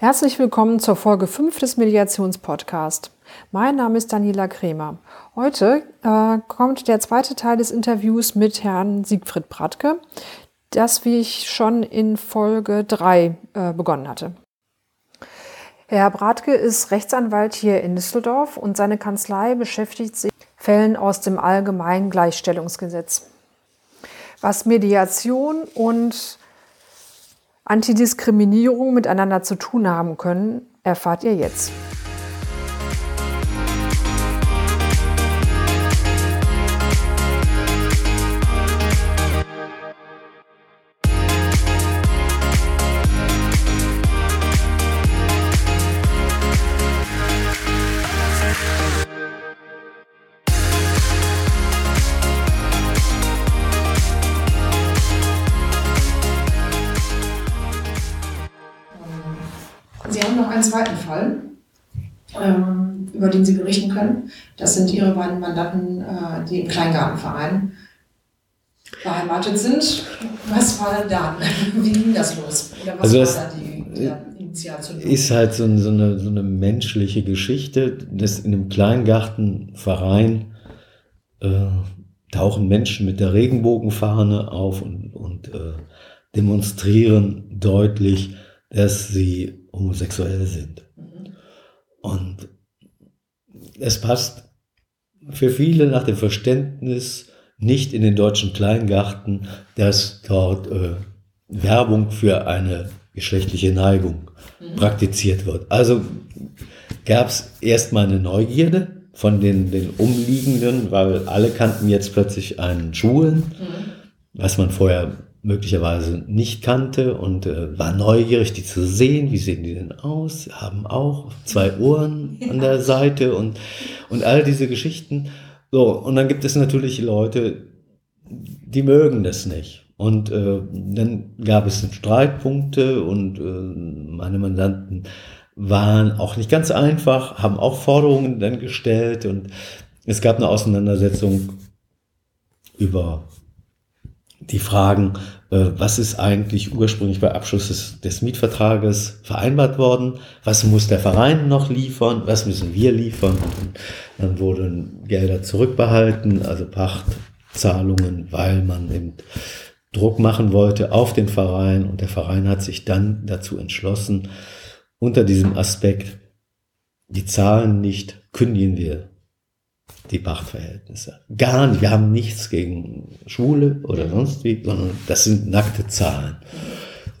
Herzlich willkommen zur Folge 5 des Mediationspodcasts. Mein Name ist Daniela Kremer. Heute äh, kommt der zweite Teil des Interviews mit Herrn Siegfried Bratke, das wie ich schon in Folge 3 äh, begonnen hatte. Herr Bratke ist Rechtsanwalt hier in Düsseldorf und seine Kanzlei beschäftigt sich mit Fällen aus dem allgemeinen Gleichstellungsgesetz. Was Mediation und Antidiskriminierung miteinander zu tun haben können, erfahrt ihr jetzt. Berichten können. Das sind Ihre beiden Mandanten, äh, die im Kleingartenverein beheimatet sind. Was war da? Wie ging das los? Oder was also war da die, die Initialzündung? Ist halt so, so, eine, so eine menschliche Geschichte, dass in einem Kleingartenverein äh, tauchen Menschen mit der Regenbogenfahne auf und, und äh, demonstrieren deutlich, dass sie homosexuell sind. Und es passt für viele nach dem Verständnis nicht in den deutschen Kleingarten, dass dort äh, Werbung für eine geschlechtliche Neigung mhm. praktiziert wird. Also gab es erstmal eine Neugierde von den, den Umliegenden, weil alle kannten jetzt plötzlich einen Schwulen, mhm. was man vorher möglicherweise nicht kannte und äh, war neugierig, die zu sehen. Wie sehen die denn aus? Haben auch zwei Ohren an der Seite und, und all diese Geschichten. So, und dann gibt es natürlich Leute, die mögen das nicht. Und äh, dann gab es Streitpunkte und äh, meine Mandanten waren auch nicht ganz einfach, haben auch Forderungen dann gestellt und es gab eine Auseinandersetzung über die Fragen, äh, was ist eigentlich ursprünglich bei Abschluss des, des, Mietvertrages vereinbart worden, was muss der Verein noch liefern, was müssen wir liefern. Und dann wurden Gelder zurückbehalten, also Pachtzahlungen, weil man eben Druck machen wollte auf den Verein. Und der Verein hat sich dann dazu entschlossen, unter diesem Aspekt, die Zahlen nicht kündigen wir die Pachtverhältnisse. Gar nicht. Wir haben nichts gegen Schwule oder sonst wie, sondern das sind nackte Zahlen.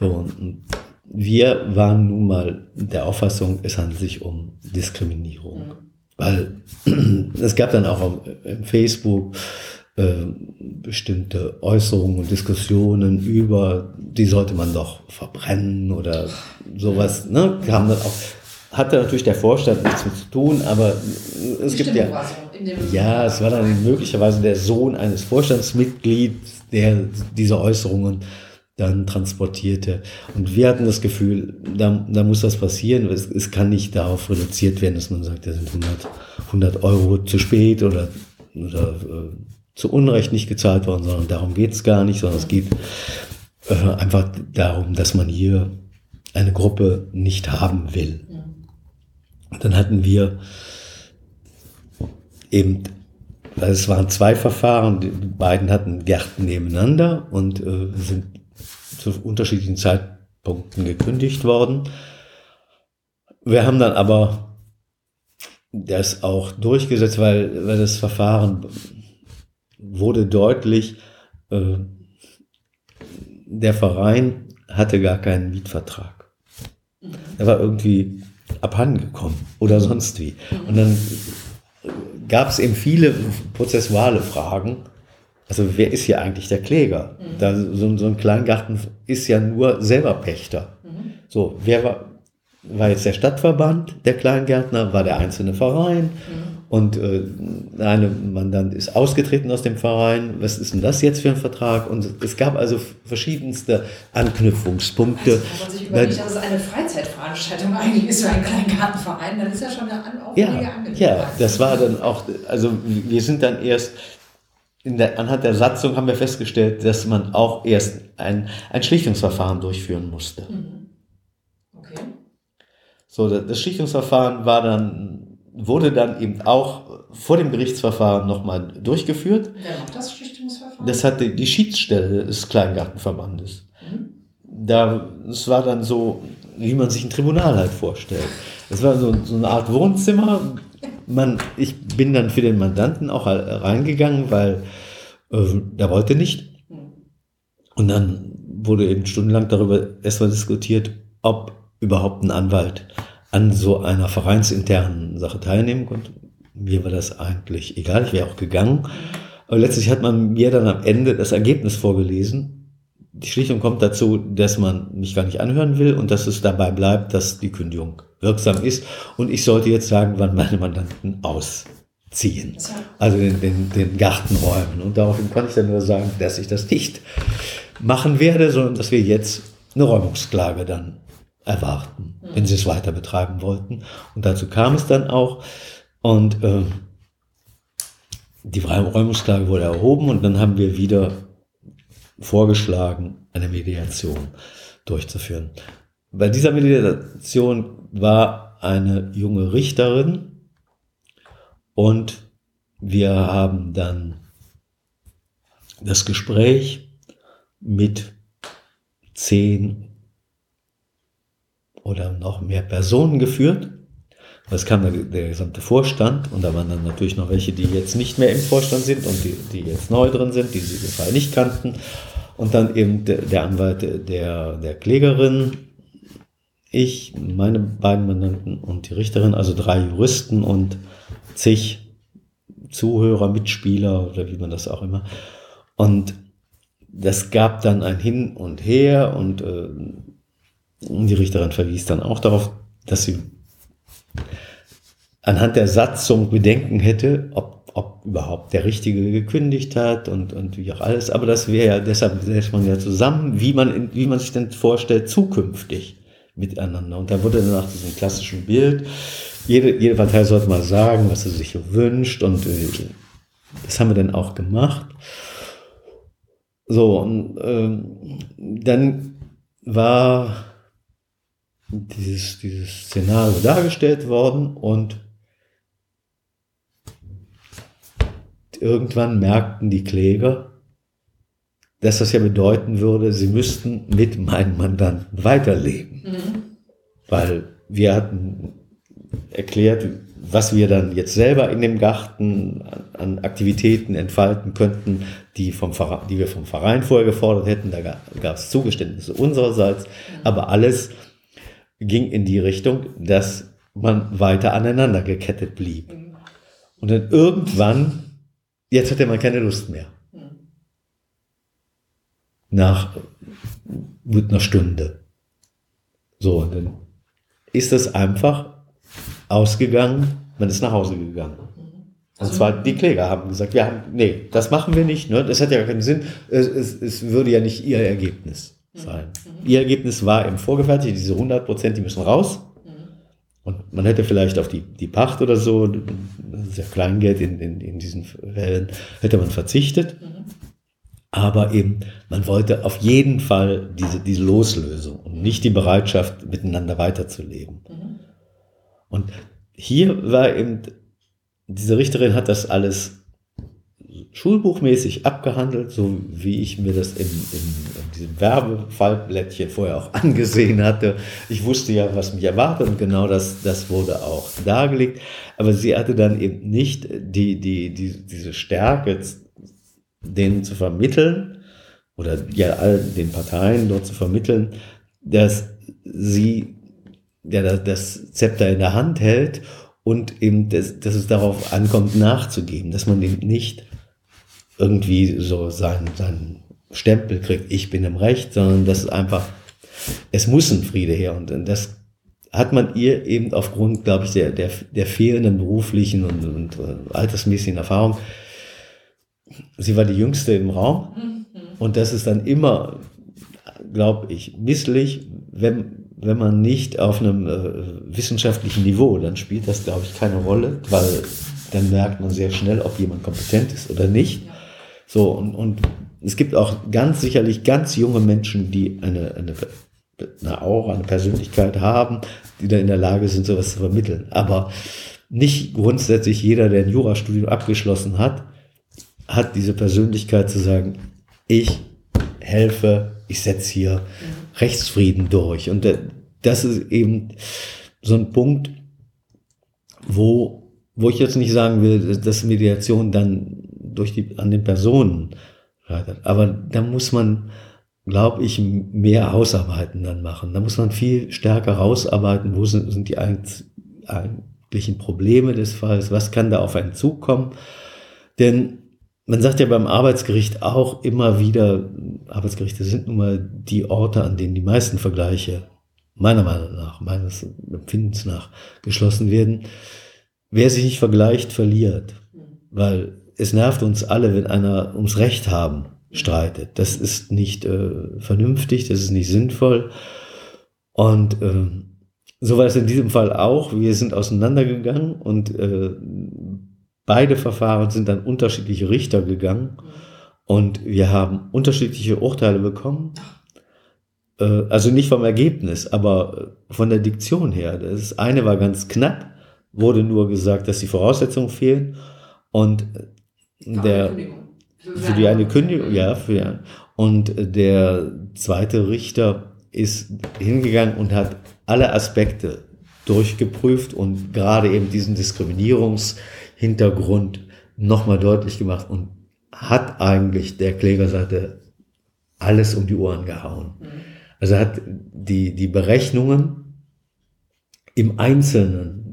So, und wir waren nun mal der Auffassung, es handelt sich um Diskriminierung. Weil es gab dann auch auf Facebook äh, bestimmte Äußerungen und Diskussionen über, die sollte man doch verbrennen oder sowas. Ne? Haben dann auch, hatte natürlich der Vorstand nichts mit zu tun, aber es gibt ja. Ja, es war dann möglicherweise der Sohn eines Vorstandsmitglieds, der diese Äußerungen dann transportierte. Und wir hatten das Gefühl, da, da muss was passieren. Es, es kann nicht darauf reduziert werden, dass man sagt, da sind 100, 100 Euro zu spät oder, oder äh, zu Unrecht nicht gezahlt worden, sondern darum geht es gar nicht, sondern es geht äh, einfach darum, dass man hier eine Gruppe nicht haben will. Dann hatten wir eben, also es waren zwei Verfahren, die beiden hatten Gärten nebeneinander und äh, sind zu unterschiedlichen Zeitpunkten gekündigt worden. Wir haben dann aber das auch durchgesetzt, weil, weil das Verfahren wurde deutlich, äh, der Verein hatte gar keinen Mietvertrag. Er war irgendwie abhandengekommen oder sonst wie. Und dann gab es eben viele prozessuale Fragen. Also wer ist hier eigentlich der Kläger? Mhm. Da, so, so, ein Kleingarten ist ja nur selber Pächter. Mhm. So, wer war, war jetzt der Stadtverband, der Kleingärtner, war der einzelne Verein? Mhm. Und äh, eine Mandant ist ausgetreten aus dem Verein. Was ist denn das jetzt für ein Vertrag? Und es gab also verschiedenste Anknüpfungspunkte. Also, wenn man sich überlegt, dass es eine Freizeitveranstaltung eigentlich ist für einen Gartenverein, dann ist ja schon eine aufwendige ja, Angelegenheit. Ja, das war dann auch, also wir sind dann erst in der, anhand der Satzung haben wir festgestellt, dass man auch erst ein, ein Schlichtungsverfahren durchführen musste. Mhm. Okay. So, das Schlichtungsverfahren war dann, wurde dann eben auch vor dem Gerichtsverfahren nochmal durchgeführt. Wer macht das Schlichtungsverfahren? Das hatte die Schiedsstelle des Kleingartenverbandes. Mhm. Da, es war dann so, wie man sich ein Tribunal halt vorstellt. Es war so, so eine Art Wohnzimmer. Man, ich bin dann für den Mandanten auch reingegangen, weil äh, der wollte nicht. Und dann wurde eben stundenlang darüber erstmal diskutiert, ob überhaupt ein Anwalt an so einer vereinsinternen Sache teilnehmen konnte. Mir war das eigentlich egal, ich wäre auch gegangen. Aber letztlich hat man mir dann am Ende das Ergebnis vorgelesen. Die Schlichtung kommt dazu, dass man mich gar nicht anhören will und dass es dabei bleibt, dass die Kündigung wirksam ist. Und ich sollte jetzt sagen, wann meine Mandanten ausziehen. Also den, den, den Garten räumen. Und daraufhin konnte ich dann nur sagen, dass ich das nicht machen werde, sondern dass wir jetzt eine Räumungsklage dann erwarten, wenn sie es weiter betreiben wollten. Und dazu kam es dann auch. Und äh, die Räumungsklage wurde erhoben und dann haben wir wieder vorgeschlagen, eine Mediation durchzuführen. Bei dieser Mediation war eine junge Richterin und wir haben dann das Gespräch mit zehn oder noch mehr Personen geführt. Es kam der, der, gesamte Vorstand und da waren dann natürlich noch welche, die jetzt nicht mehr im Vorstand sind und die, die jetzt neu drin sind, die sie Fall nicht kannten. Und dann eben der, der Anwalt der, der Klägerin, ich, meine beiden Mandanten und die Richterin, also drei Juristen und zig Zuhörer, Mitspieler oder wie man das auch immer. Und das gab dann ein Hin und Her und äh, die Richterin verwies dann auch darauf, dass sie anhand der Satzung Bedenken hätte, ob, ob überhaupt der Richtige gekündigt hat und, und wie auch alles. Aber das wäre ja, deshalb setzt man ja zusammen, wie man, wie man sich denn vorstellt, zukünftig miteinander. Und da wurde dann nach diesem klassischen Bild, jede, jede Partei sollte mal sagen, was sie sich wünscht und äh, das haben wir dann auch gemacht. So, und ähm, dann war dieses, dieses Szenario dargestellt worden und irgendwann merkten die Kläger, dass das ja bedeuten würde, sie müssten mit meinem Mandanten weiterleben. Mhm. Weil wir hatten erklärt, was wir dann jetzt selber in dem Garten an, Aktivitäten entfalten könnten, die, vom Verein, die wir vom Verein vorher gefordert hätten. Da gab es Zugeständnisse unsererseits, aber alles ging in die Richtung, dass man weiter aneinander gekettet blieb. Und dann irgendwann, jetzt hatte man keine Lust mehr. Nach gut einer Stunde. So, und dann ist das einfach ausgegangen, man ist nach Hause gegangen. Und also zwar die Kläger haben gesagt, wir haben, nee, das machen wir nicht, ne? das hat ja keinen Sinn, es, es, es würde ja nicht ihr Ergebnis sein. Mhm. Ihr Ergebnis war eben vorgefertigt, diese 100 Prozent, die müssen raus. Mhm. Und man hätte vielleicht auf die, die Pacht oder so, ja Kleingeld in, in, in diesen Fällen, hätte man verzichtet. Mhm. Aber eben, man wollte auf jeden Fall diese, diese Loslösung und nicht die Bereitschaft, miteinander weiterzuleben. Und hier war eben, diese Richterin hat das alles schulbuchmäßig abgehandelt, so wie ich mir das in, in, in diesem Werbefallblättchen vorher auch angesehen hatte. Ich wusste ja, was mich erwartet und genau das, das wurde auch dargelegt. Aber sie hatte dann eben nicht die, die, die, diese Stärke, denen zu vermitteln oder ja all den Parteien dort zu vermitteln, dass sie ja, das Zepter in der Hand hält und eben, dass, dass es darauf ankommt, nachzugeben, dass man eben nicht irgendwie so seinen, seinen Stempel kriegt, ich bin im Recht, sondern das ist einfach, es muss ein Friede her und das hat man ihr eben aufgrund, glaube ich, der, der, der fehlenden beruflichen und, und äh, altersmäßigen Erfahrung, sie war die jüngste im Raum mhm. und das ist dann immer, glaube ich, misslich, wenn, wenn man nicht auf einem äh, wissenschaftlichen Niveau, dann spielt das, glaube ich, keine Rolle, weil dann merkt man sehr schnell, ob jemand kompetent ist oder nicht. So, und, und es gibt auch ganz sicherlich ganz junge Menschen, die eine, eine eine Aura, eine Persönlichkeit haben, die da in der Lage sind, sowas zu vermitteln. Aber nicht grundsätzlich jeder, der ein Jurastudium abgeschlossen hat, hat diese Persönlichkeit zu sagen, ich helfe, ich setze hier Rechtsfrieden durch. Und das ist eben so ein Punkt, wo, wo ich jetzt nicht sagen will, dass Mediation dann durch die, an den Personen scheitert. Aber da muss man, glaube ich, mehr Hausarbeiten dann machen. Da muss man viel stärker rausarbeiten, wo sind, sind die eigentlichen Probleme des Falls, was kann da auf einen zukommen. Denn man sagt ja beim Arbeitsgericht auch immer wieder, Arbeitsgerichte sind nun mal die Orte, an denen die meisten Vergleiche, meiner Meinung nach, meines Empfindens nach, geschlossen werden. Wer sich nicht vergleicht, verliert. Weil es nervt uns alle, wenn einer ums Recht haben streitet. Das ist nicht äh, vernünftig, das ist nicht sinnvoll. Und äh, so war es in diesem Fall auch. Wir sind auseinandergegangen und äh, Beide Verfahren sind an unterschiedliche Richter gegangen und wir haben unterschiedliche Urteile bekommen. Äh, also nicht vom Ergebnis, aber von der Diktion her. Das eine war ganz knapp, wurde nur gesagt, dass die Voraussetzungen fehlen und der für die eine Kündigung, ja, für und der zweite Richter ist hingegangen und hat alle Aspekte durchgeprüft und gerade eben diesen Diskriminierungs Hintergrund nochmal deutlich gemacht und hat eigentlich der Klägerseite alles um die Ohren gehauen. Mhm. Also hat die, die Berechnungen im Einzelnen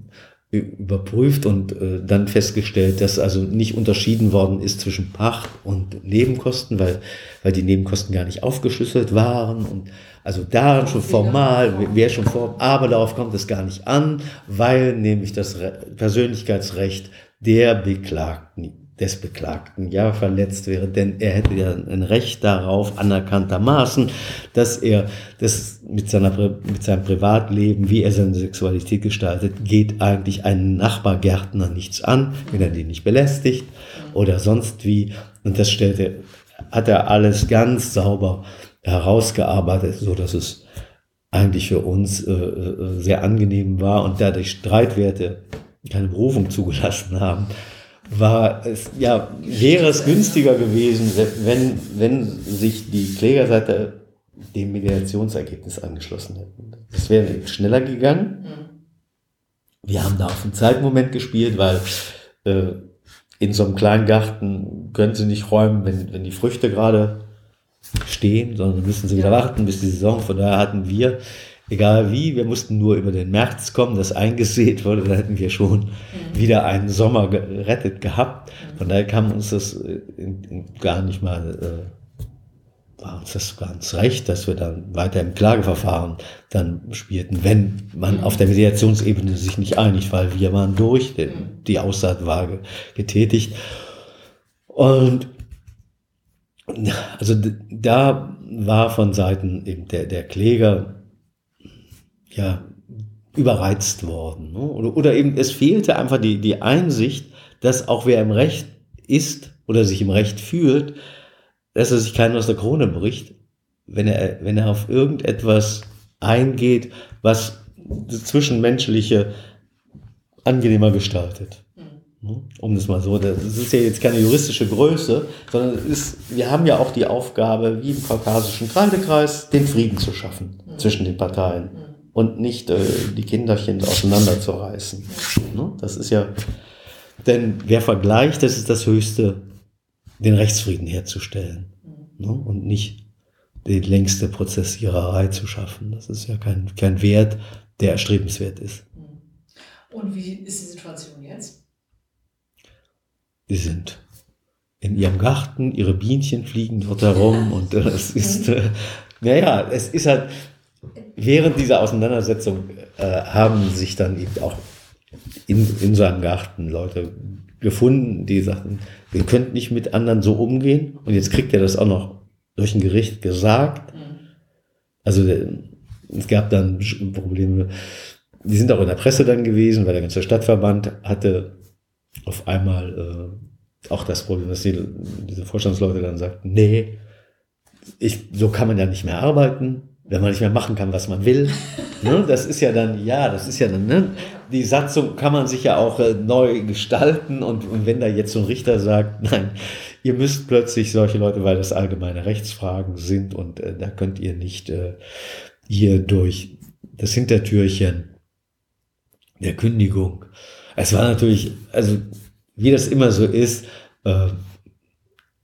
überprüft und äh, dann festgestellt, dass also nicht unterschieden worden ist zwischen Pacht und Nebenkosten, weil, weil die Nebenkosten gar nicht aufgeschlüsselt waren und also da schon formal, wer schon vor, aber darauf kommt es gar nicht an, weil nämlich das Persönlichkeitsrecht der Beklagten, des Beklagten ja verletzt wäre, denn er hätte ja ein Recht darauf anerkanntermaßen, dass er das mit seiner mit seinem Privatleben, wie er seine Sexualität gestaltet, geht eigentlich einen Nachbargärtner nichts an, wenn er den nicht belästigt oder sonst wie. Und das stellte, hat er alles ganz sauber herausgearbeitet, so dass es eigentlich für uns äh, äh sehr angenehm war und dadurch Streitwerte keine Berufung zugelassen haben, war es, ja, wäre es günstiger gewesen, wenn, wenn sich die Klägerseite dem Mediationsergebnis angeschlossen hätten. Das wäre schneller gegangen. Wir haben da auf einen Zeitmoment gespielt, weil äh, in so einem kleinen Garten können sie nicht räumen, wenn, wenn die Früchte gerade stehen, sondern müssen sie wieder warten, bis die Saison. Von daher hatten wir egal wie, wir mussten nur über den März kommen, das eingesät wurde, dann hätten wir schon mhm. wieder einen Sommer gerettet gehabt. Von daher kam uns das äh, in, in gar nicht mal, äh, war uns das ganz recht, dass wir dann weiter im Klageverfahren dann spielten, wenn man mhm. auf der Mediationsebene sich nicht einigt, weil wir waren durch, denn mhm. die Aussage war getätigt. Und also da war von Seiten eben der, der Kläger ja, überreizt worden. Ne? Oder, oder eben es fehlte einfach die, die Einsicht, dass auch wer im Recht ist oder sich im Recht fühlt, dass er sich keinen aus der Krone bricht, wenn er, wenn er auf irgendetwas eingeht, was das Zwischenmenschliche angenehmer gestaltet. Ne? Um das mal so, das ist ja jetzt keine juristische Größe, sondern ist, wir haben ja auch die Aufgabe, wie im kaukasischen Kreidekreis, den Frieden zu schaffen mhm. zwischen den Parteien. Und nicht äh, die Kinderchen auseinanderzureißen. Ne? Das ist ja, denn wer vergleicht, das ist das Höchste, den Rechtsfrieden herzustellen ne? und nicht die längste Prozessiererei zu schaffen. Das ist ja kein, kein Wert, der erstrebenswert ist. Und wie ist die Situation jetzt? Die sind in ihrem Garten, ihre Bienchen fliegen dort herum und äh, es ist, äh, naja, es ist halt, während dieser Auseinandersetzung äh, haben sich dann eben auch in, in seinem Garten Leute gefunden, die sagten, wir könnten nicht mit anderen so umgehen. Und jetzt kriegt er das auch noch durch ein Gericht gesagt. Also es gab dann Probleme. Die sind auch in der Presse dann gewesen, weil der ganze Stadtverband hatte auf einmal äh, auch das Problem, dass die, diese Vorstandsleute dann sagten, nee, ich, so kann man ja nicht mehr arbeiten. Wenn man nicht mehr machen kann, was man will. ne? Das ist ja dann, ja, das ist ja dann, ne? die Satzung kann man sich ja auch äh, neu gestalten und, und, wenn da jetzt so ein Richter sagt, nein, ihr müsst plötzlich solche Leute, weil das allgemeine Rechtsfragen sind und äh, da könnt ihr nicht äh, hier durch das Hintertürchen der Kündigung. Es war natürlich, also wie das immer so ist, äh,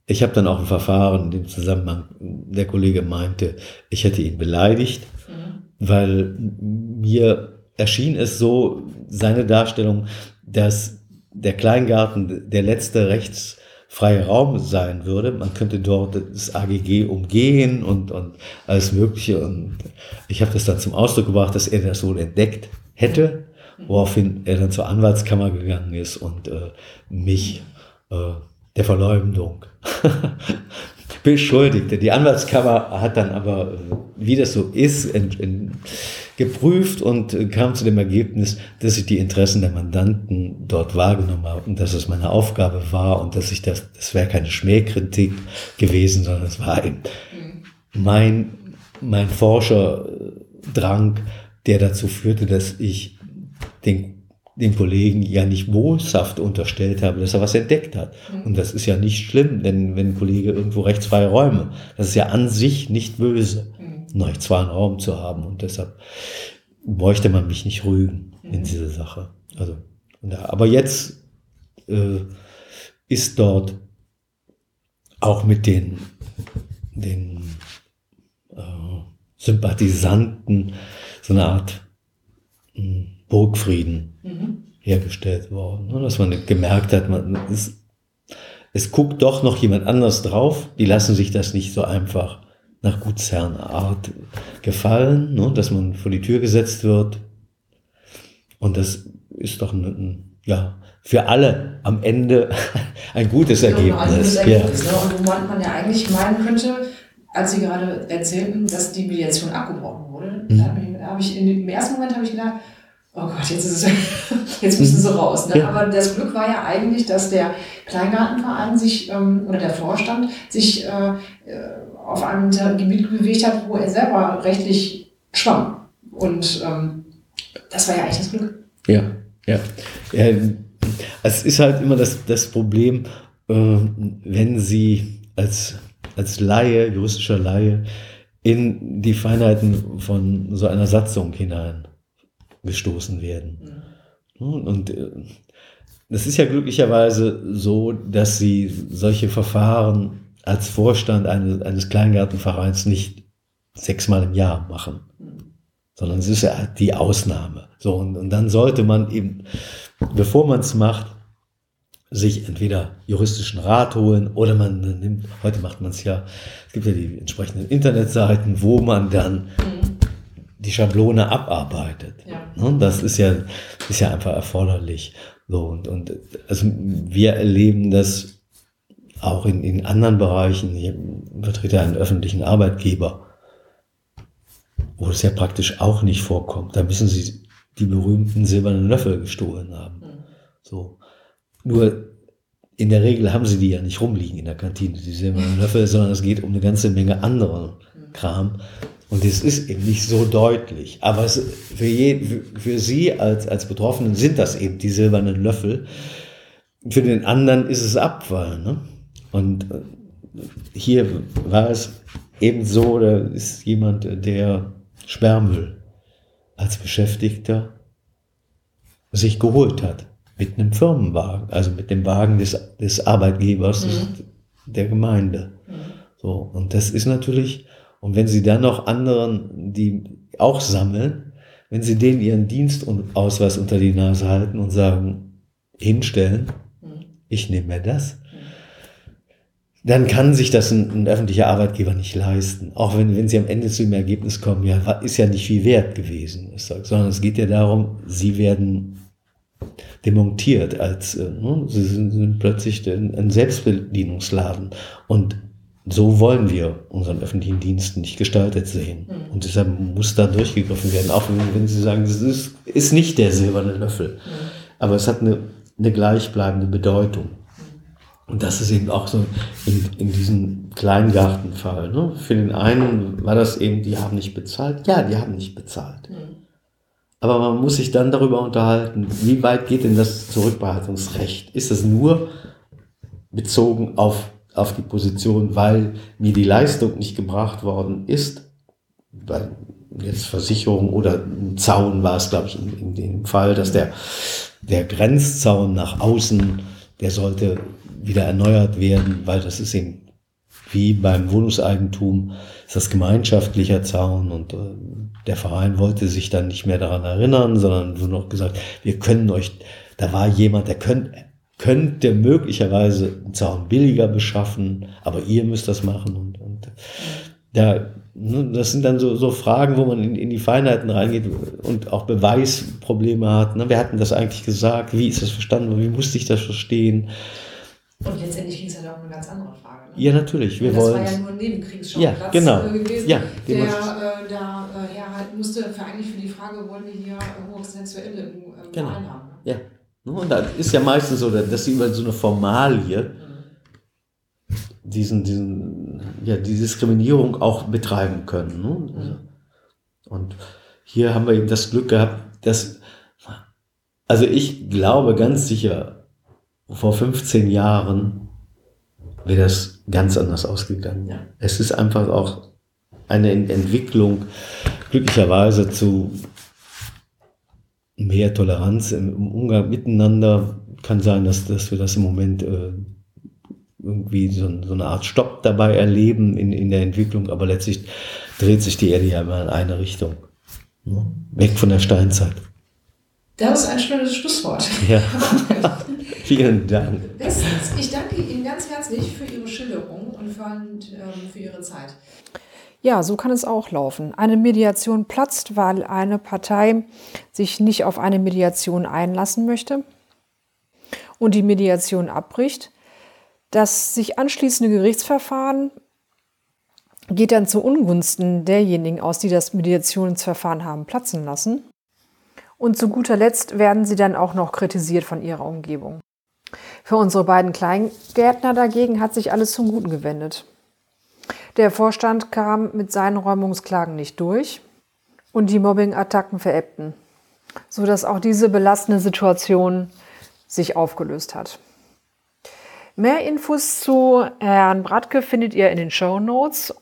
ich habe dann auch ein Verfahren in dem Zusammenhang, der Kollege meinte, ich hätte ihn beleidigt, mhm. weil mir erschien es so, seine Darstellung, dass der Kleingarten der letzte rechtsfreie Raum sein würde. Man könnte dort das AGG umgehen und, und alles Mögliche. Und ich habe das dann zum Ausdruck gebracht, dass er das wohl entdeckt hätte, woraufhin er dann zur Anwaltskammer gegangen ist und äh, mich äh, der Verleumdung beschuldigte. Die Anwaltskammer hat dann aber, wie das so ist, in, in, geprüft und kam zu dem Ergebnis, dass ich die Interessen der Mandanten dort wahrgenommen habe und dass es meine Aufgabe war und dass ich das, das wäre keine Schmähkritik gewesen, sondern es war eben mein, mein Forscherdrang, der dazu führte, dass ich den dem Kollegen ja nicht boshaft unterstellt habe, dass er was entdeckt hat. Mhm. Und das ist ja nicht schlimm, denn wenn ein Kollege irgendwo rechtsfreie Räume, das ist ja an sich nicht böse, mhm. einen rechtsfreien Raum zu haben. Und deshalb bräuchte man mich nicht rügen mhm. in dieser Sache. Also, aber jetzt äh, ist dort auch mit den, den äh, Sympathisanten so eine Art mh, hm, Burgfrieden mhm. hergestellt worden. Ne? Dass man gemerkt hat, man ist, es guckt doch noch jemand anders drauf. Die lassen sich das nicht so einfach nach Gutsherrenart gefallen, ne? dass man vor die Tür gesetzt wird. Und das ist doch ein, ein ja, für alle am Ende ein gutes Ergebnis. Ja, ein gutes Ergebnis ja. ne? Und wo man ja eigentlich meinen könnte, als Sie gerade erzählten, dass die Mediation abgebrochen wurde, mhm. da habe ich, hab ich in, im ersten Moment habe ich gedacht, oh Gott, jetzt ist es, jetzt müssen sie raus. Ne? Ja. Aber das Glück war ja eigentlich, dass der Kleingartenverein sich ähm, oder der Vorstand sich äh, äh auf einem Gebiet bewegt hat, wo er selber rechtlich schwamm. Und ähm, das war ja eigentlich das Glück. Ja, ja. ja es ist halt immer das, das Problem, äh, wenn Sie als, als Laie, juristischer Laie, in die Feinheiten von so einer Satzung hinein gestoßen werden. Und äh, das ist ja glücklicherweise so, dass sie solche Verfahren als Vorstand eines, eines Kleingartenvereins nicht sechsmal im Jahr machen, sondern es ist ja die Ausnahme. So, und, und dann sollte man eben, bevor man es macht, sich entweder juristischen Rat holen oder man nimmt, heute macht man es ja, es gibt ja die entsprechenden Internetseiten, wo man dann die Schablone abarbeitet. Ja. Ne, das ist ja, ist ja einfach erforderlich. So, und, und also wir erleben das auch in, in anderen Bereichen. Ich vertrete einen öffentlichen Arbeitgeber, wo es ja praktisch auch nicht vorkommt. Da müssen sie die berühmten silbernen Löffel gestohlen haben. Mhm. So. Nur in der Regel haben sie die ja nicht rumliegen in der Kantine, die silbernen Löffel, sondern es geht um eine ganze Menge anderen mhm. Kram, und es ist eben nicht so deutlich. Aber es, für, je, für Sie als, als Betroffenen sind das eben die silbernen Löffel. Für den anderen ist es Abfall. Ne? Und äh, hier war es eben so, da ist jemand, der Sperrmüll als Beschäftigter sich geholt hat. Mit einem Firmenwagen, also mit dem Wagen des, des Arbeitgebers mhm. der Gemeinde. Mhm. So, und das ist natürlich und wenn Sie dann noch anderen, die auch sammeln, wenn Sie denen ihren Dienstausweis unter die Nase halten und sagen, hinstellen, mhm. ich nehme mir das, dann kann sich das ein, ein, öffentlicher Arbeitgeber nicht leisten. Auch wenn, wenn sie am Ende zu dem Ergebnis kommen, ja, ist ja nicht viel wert gewesen, sondern es geht ja darum, sie werden demontiert als, äh, ne, sie sind, sind plötzlich ein Selbstbedienungsladen. Und so wollen wir unseren öffentlichen Dienst nicht gestaltet sehen. Mhm. Und deshalb muss da durchgegriffen werden, auch wenn, Sie sagen, es ist, ist nicht der silberne Löffel. Mhm. Aber es hat eine, eine gleichbleibende Bedeutung. Und das ist eben auch so in, in diesem Kleingartenfall. Ne? Für den einen war das eben, die haben nicht bezahlt. Ja, die haben nicht bezahlt. Mhm. Aber man muss sich dann darüber unterhalten, wie weit geht denn das Zurückbehaltungsrecht? Ist es nur bezogen auf, auf die Position, weil mir die Leistung nicht gebracht worden ist? Weil jetzt Versicherung oder Zaun war es, glaube ich, in, in dem Fall, dass der, der Grenzzaun nach außen, der sollte wieder erneuert werden, weil das ist eben wie beim Wohnungseigentum, ist das gemeinschaftlicher Zaun und äh, der Verein wollte sich dann nicht mehr daran erinnern, sondern nur noch gesagt, wir können euch, da war jemand, der könnt, könnte möglicherweise einen Zaun billiger beschaffen, aber ihr müsst das machen und, und da, ne, das sind dann so, so Fragen, wo man in, in die Feinheiten reingeht und auch Beweisprobleme hat. Ne? Wir hatten das eigentlich gesagt, wie ist das verstanden, wie musste ich das verstehen? Und letztendlich ging es halt auch um eine ganz andere Frage. Ne? Ja, natürlich. Wir das wollen war ja nur ein Nebenkriegsschauplatz ja, genau. Äh, gewesen, ja, der äh, da äh, herhalten musste, für eigentlich für die Frage, wollen wir hier hochsexuelle ähm, genau. haben. Ne? Ja. Ne, und da ist ja meistens so, dass sie über so eine Formalie diesen, diesen, ja, die Diskriminierung auch betreiben können. Ne? Und hier haben wir eben das Glück gehabt, dass, also ich glaube ganz sicher, vor 15 Jahren wäre das ganz anders ausgegangen. Ja. Es ist einfach auch eine Entwicklung, glücklicherweise zu mehr Toleranz im Umgang miteinander. Kann sein, dass, dass wir das im Moment äh, irgendwie so, so, eine Art Stopp dabei erleben in, in der Entwicklung, aber letztlich dreht sich die Erde ja immer in eine Richtung. Ne? Weg von der Steinzeit. Das ist ein schönes Schlusswort. Ja. Vielen Dank. Bestens. Ich danke Ihnen ganz herzlich für Ihre Schilderung und für, ähm, für Ihre Zeit. Ja, so kann es auch laufen. Eine Mediation platzt, weil eine Partei sich nicht auf eine Mediation einlassen möchte und die Mediation abbricht. Das sich anschließende Gerichtsverfahren geht dann zu Ungunsten derjenigen aus, die das Mediationsverfahren haben platzen lassen. Und zu guter Letzt werden sie dann auch noch kritisiert von ihrer Umgebung. Für unsere beiden Kleingärtner dagegen hat sich alles zum Guten gewendet. Der Vorstand kam mit seinen Räumungsklagen nicht durch und die Mobbing-Attacken verebbten, sodass auch diese belastende Situation sich aufgelöst hat. Mehr Infos zu Herrn Bratke findet ihr in den Show Notes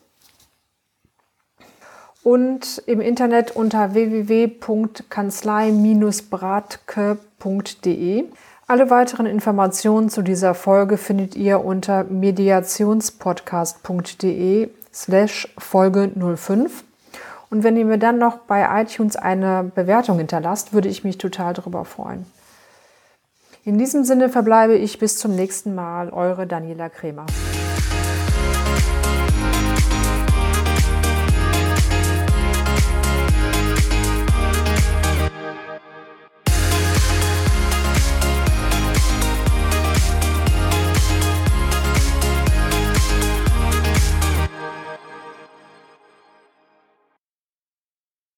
und im Internet unter www.kanzlei-bratke.de. Alle weiteren Informationen zu dieser Folge findet ihr unter mediationspodcast.de slash Folge 05. Und wenn ihr mir dann noch bei iTunes eine Bewertung hinterlasst, würde ich mich total darüber freuen. In diesem Sinne verbleibe ich bis zum nächsten Mal, eure Daniela Kremer.